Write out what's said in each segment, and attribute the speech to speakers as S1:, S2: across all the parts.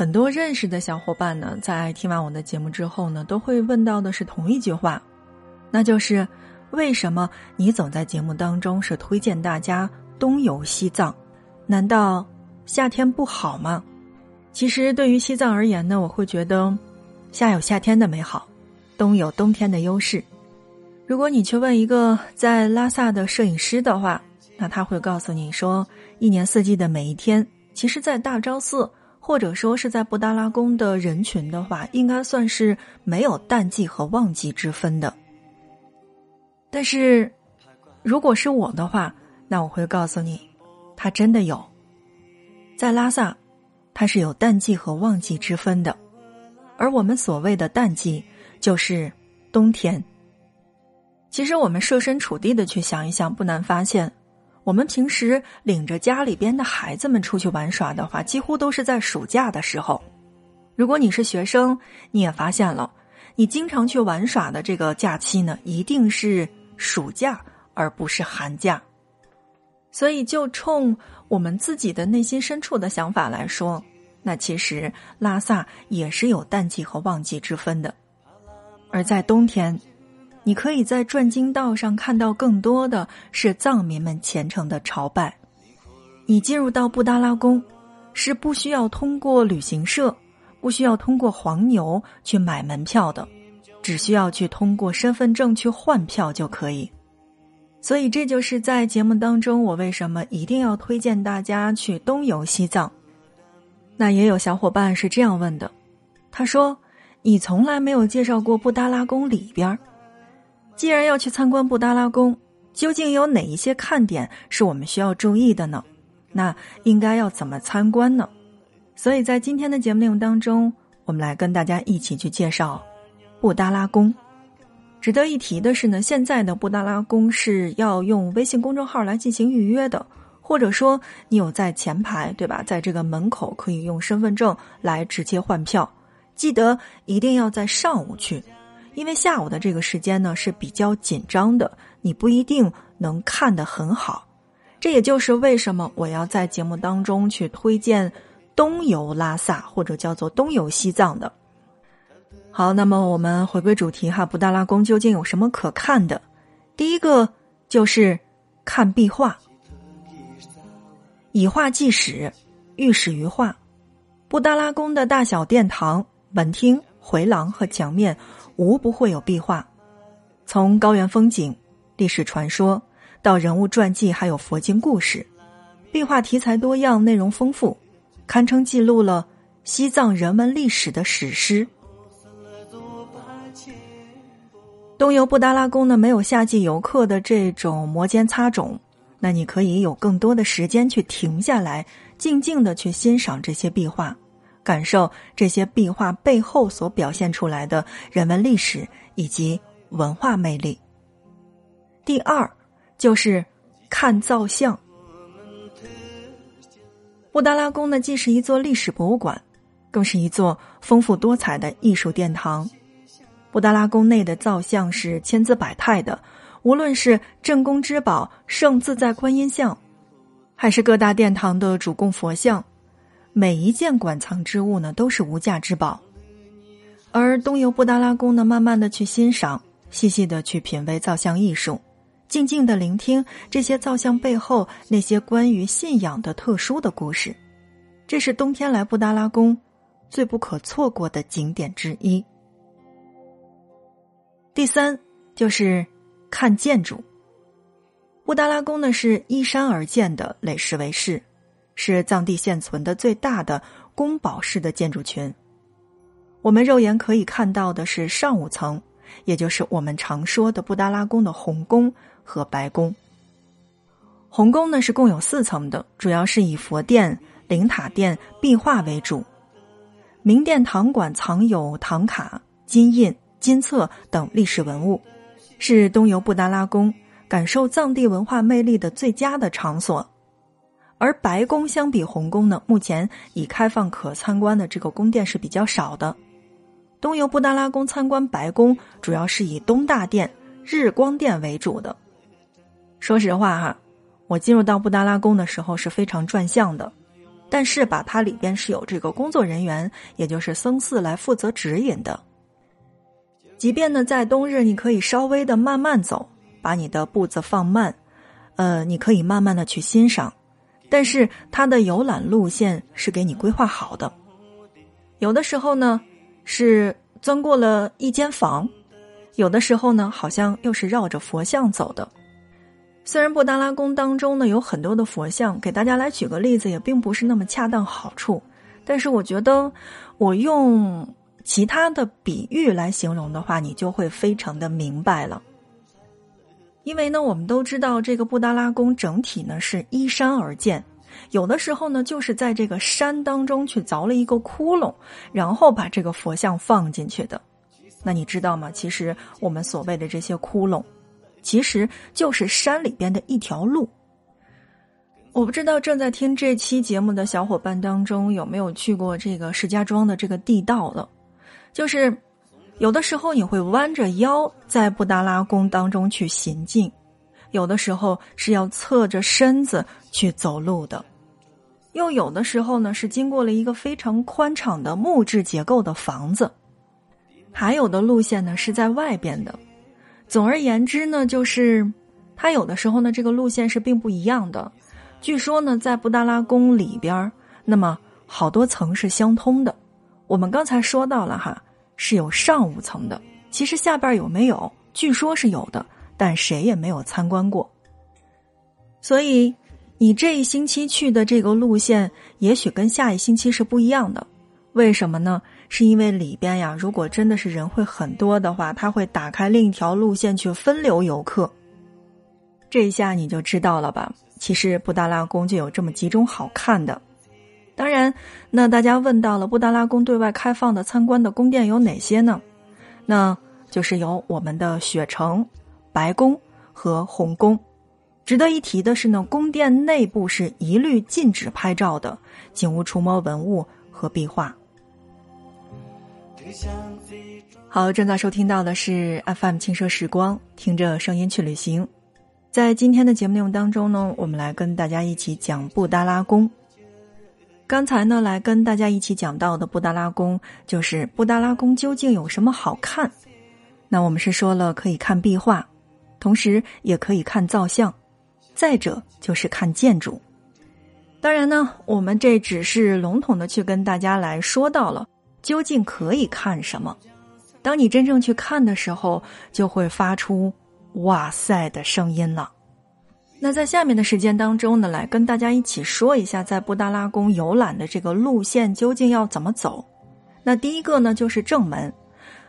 S1: 很多认识的小伙伴呢，在听完我的节目之后呢，都会问到的是同一句话，那就是为什么你总在节目当中是推荐大家东游西藏？难道夏天不好吗？其实对于西藏而言呢，我会觉得夏有夏天的美好，冬有冬天的优势。如果你去问一个在拉萨的摄影师的话，那他会告诉你说，一年四季的每一天，其实，在大昭寺或者说是在布达拉宫的人群的话，应该算是没有淡季和旺季之分的。但是，如果是我的话，那我会告诉你。它真的有，在拉萨，它是有淡季和旺季之分的，而我们所谓的淡季就是冬天。其实我们设身处地的去想一想，不难发现，我们平时领着家里边的孩子们出去玩耍的话，几乎都是在暑假的时候。如果你是学生，你也发现了，你经常去玩耍的这个假期呢，一定是暑假而不是寒假。所以，就冲我们自己的内心深处的想法来说，那其实拉萨也是有淡季和旺季之分的。而在冬天，你可以在转经道上看到更多的是藏民们虔诚的朝拜。你进入到布达拉宫，是不需要通过旅行社，不需要通过黄牛去买门票的，只需要去通过身份证去换票就可以。所以，这就是在节目当中，我为什么一定要推荐大家去东游西藏。那也有小伙伴是这样问的，他说：“你从来没有介绍过布达拉宫里边儿，既然要去参观布达拉宫，究竟有哪一些看点是我们需要注意的呢？那应该要怎么参观呢？”所以在今天的节目内容当中，我们来跟大家一起去介绍布达拉宫。值得一提的是呢，现在的布达拉宫是要用微信公众号来进行预约的，或者说你有在前排，对吧？在这个门口可以用身份证来直接换票。记得一定要在上午去，因为下午的这个时间呢是比较紧张的，你不一定能看得很好。这也就是为什么我要在节目当中去推荐东游拉萨或者叫做东游西藏的。好，那么我们回归主题哈，布达拉宫究竟有什么可看的？第一个就是看壁画，以画记史，寓史于画。布达拉宫的大小殿堂、本厅、回廊和墙面，无不会有壁画。从高原风景、历史传说到人物传记，还有佛经故事，壁画题材多样，内容丰富，堪称记录了西藏人文历史的史诗。东游布达拉宫呢，没有夏季游客的这种摩肩擦踵，那你可以有更多的时间去停下来，静静的去欣赏这些壁画，感受这些壁画背后所表现出来的人文历史以及文化魅力。第二，就是看造像。布达拉宫呢，既是一座历史博物馆，更是一座丰富多彩的艺术殿堂。布达拉宫内的造像是千姿百态的，无论是镇宫之宝圣自在观音像，还是各大殿堂的主供佛像，每一件馆藏之物呢都是无价之宝。而东游布达拉宫呢，慢慢的去欣赏，细细的去品味造像艺术，静静的聆听这些造像背后那些关于信仰的特殊的故事，这是冬天来布达拉宫最不可错过的景点之一。第三就是看建筑。布达拉宫呢是依山而建的垒石为室，是藏地现存的最大的宫堡式的建筑群。我们肉眼可以看到的是上五层，也就是我们常说的布达拉宫的红宫和白宫。红宫呢是共有四层的，主要是以佛殿、灵塔殿、壁画为主。明殿堂馆藏有唐卡、金印。金册等历史文物，是东游布达拉宫感受藏地文化魅力的最佳的场所。而白宫相比红宫呢，目前已开放可参观的这个宫殿是比较少的。东游布达拉宫参观白宫，主要是以东大殿、日光殿为主的。说实话哈，我进入到布达拉宫的时候是非常转向的，但是吧，它里边是有这个工作人员，也就是僧寺来负责指引的。即便呢，在冬日，你可以稍微的慢慢走，把你的步子放慢，呃，你可以慢慢的去欣赏。但是它的游览路线是给你规划好的，有的时候呢是钻过了一间房，有的时候呢好像又是绕着佛像走的。虽然布达拉宫当中呢有很多的佛像，给大家来举个例子也并不是那么恰当好处，但是我觉得我用其他的比喻来形容的话，你就会非常的明白了。因为呢，我们都知道这个布达拉宫整体呢是依山而建，有的时候呢就是在这个山当中去凿了一个窟窿，然后把这个佛像放进去的。那你知道吗？其实我们所谓的这些窟窿。其实就是山里边的一条路。我不知道正在听这期节目的小伙伴当中有没有去过这个石家庄的这个地道的，就是有的时候你会弯着腰在布达拉宫当中去行进，有的时候是要侧着身子去走路的，又有的时候呢是经过了一个非常宽敞的木质结构的房子，还有的路线呢是在外边的。总而言之呢，就是它有的时候呢，这个路线是并不一样的。据说呢，在布达拉宫里边，那么好多层是相通的。我们刚才说到了哈，是有上五层的。其实下边有没有？据说是有的，但谁也没有参观过。所以你这一星期去的这个路线，也许跟下一星期是不一样的。为什么呢？是因为里边呀，如果真的是人会很多的话，他会打开另一条路线去分流游客。这一下你就知道了吧？其实布达拉宫就有这么几种好看的。当然，那大家问到了布达拉宫对外开放的参观的宫殿有哪些呢？那就是有我们的雪城、白宫和红宫。值得一提的是呢，宫殿内部是一律禁止拍照的，请勿触摸文物和壁画。好，正在收听到的是 FM 轻奢时光，听着声音去旅行。在今天的节目内容当中呢，我们来跟大家一起讲布达拉宫。刚才呢，来跟大家一起讲到的布达拉宫，就是布达拉宫究竟有什么好看？那我们是说了可以看壁画，同时也可以看造像，再者就是看建筑。当然呢，我们这只是笼统的去跟大家来说到了。究竟可以看什么？当你真正去看的时候，就会发出“哇塞”的声音了。那在下面的时间当中呢，来跟大家一起说一下，在布达拉宫游览的这个路线究竟要怎么走。那第一个呢，就是正门。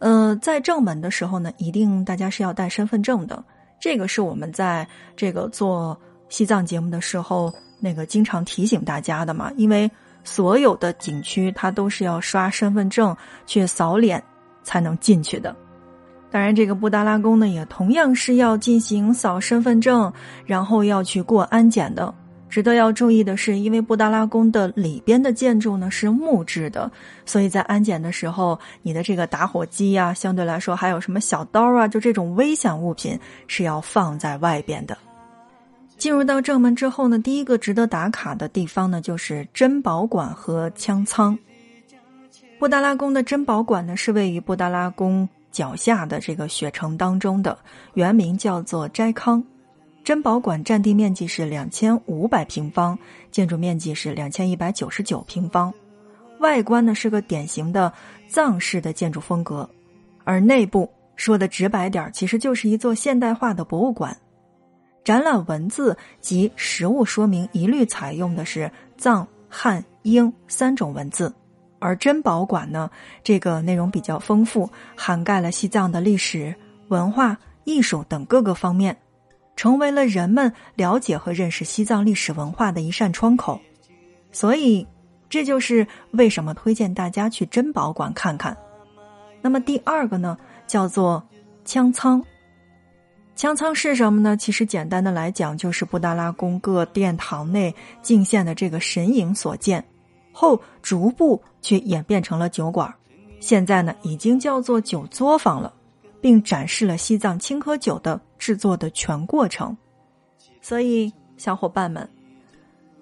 S1: 呃，在正门的时候呢，一定大家是要带身份证的。这个是我们在这个做西藏节目的时候，那个经常提醒大家的嘛，因为。所有的景区，它都是要刷身份证去扫脸才能进去的。当然，这个布达拉宫呢，也同样是要进行扫身份证，然后要去过安检的。值得要注意的是，因为布达拉宫的里边的建筑呢是木质的，所以在安检的时候，你的这个打火机呀，相对来说还有什么小刀啊，就这种危险物品是要放在外边的。进入到正门之后呢，第一个值得打卡的地方呢，就是珍宝馆和枪仓。布达拉宫的珍宝馆呢，是位于布达拉宫脚下的这个雪城当中的，原名叫做斋康。珍宝馆占地面积是两千五百平方，建筑面积是两千一百九十九平方，外观呢是个典型的藏式的建筑风格，而内部说的直白点其实就是一座现代化的博物馆。展览文字及实物说明一律采用的是藏、汉、英三种文字，而珍宝馆呢，这个内容比较丰富，涵盖了西藏的历史文化、艺术等各个方面，成为了人们了解和认识西藏历史文化的一扇窗口。所以，这就是为什么推荐大家去珍宝馆看看。那么第二个呢，叫做枪仓。枪仓是什么呢？其实简单的来讲，就是布达拉宫各殿堂内敬献的这个神影所建，后逐步去演变成了酒馆，现在呢已经叫做酒作坊了，并展示了西藏青稞酒的制作的全过程。所以，小伙伴们，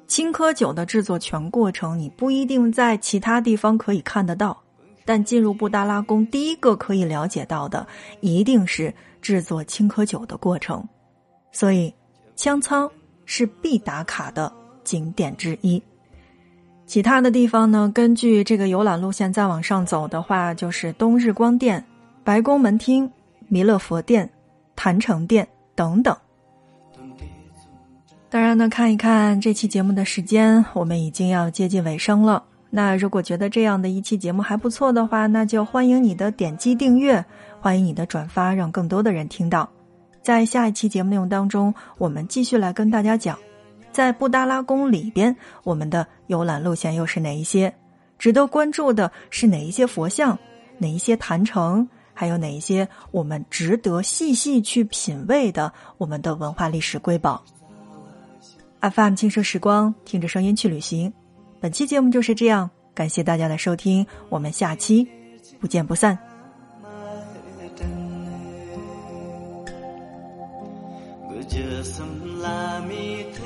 S1: 青稞酒的制作全过程，你不一定在其他地方可以看得到，但进入布达拉宫，第一个可以了解到的，一定是制作青稞酒的过程。所以，枪仓是必打卡的景点之一。其他的地方呢？根据这个游览路线再往上走的话，就是东日光殿、白宫门厅、弥勒佛殿、坛城殿等等。当然呢，看一看这期节目的时间，我们已经要接近尾声了。那如果觉得这样的一期节目还不错的话，那就欢迎你的点击订阅，欢迎你的转发，让更多的人听到。在下一期节目内容当中，我们继续来跟大家讲。在布达拉宫里边，我们的游览路线又是哪一些？值得关注的是哪一些佛像？哪一些坛城？还有哪一些我们值得细细去品味的我们的文化历史瑰宝？FM 轻奢时光，听着声音去旅行。本期节目就是这样，感谢大家的收听，我们下期不见不散。just some lie me tell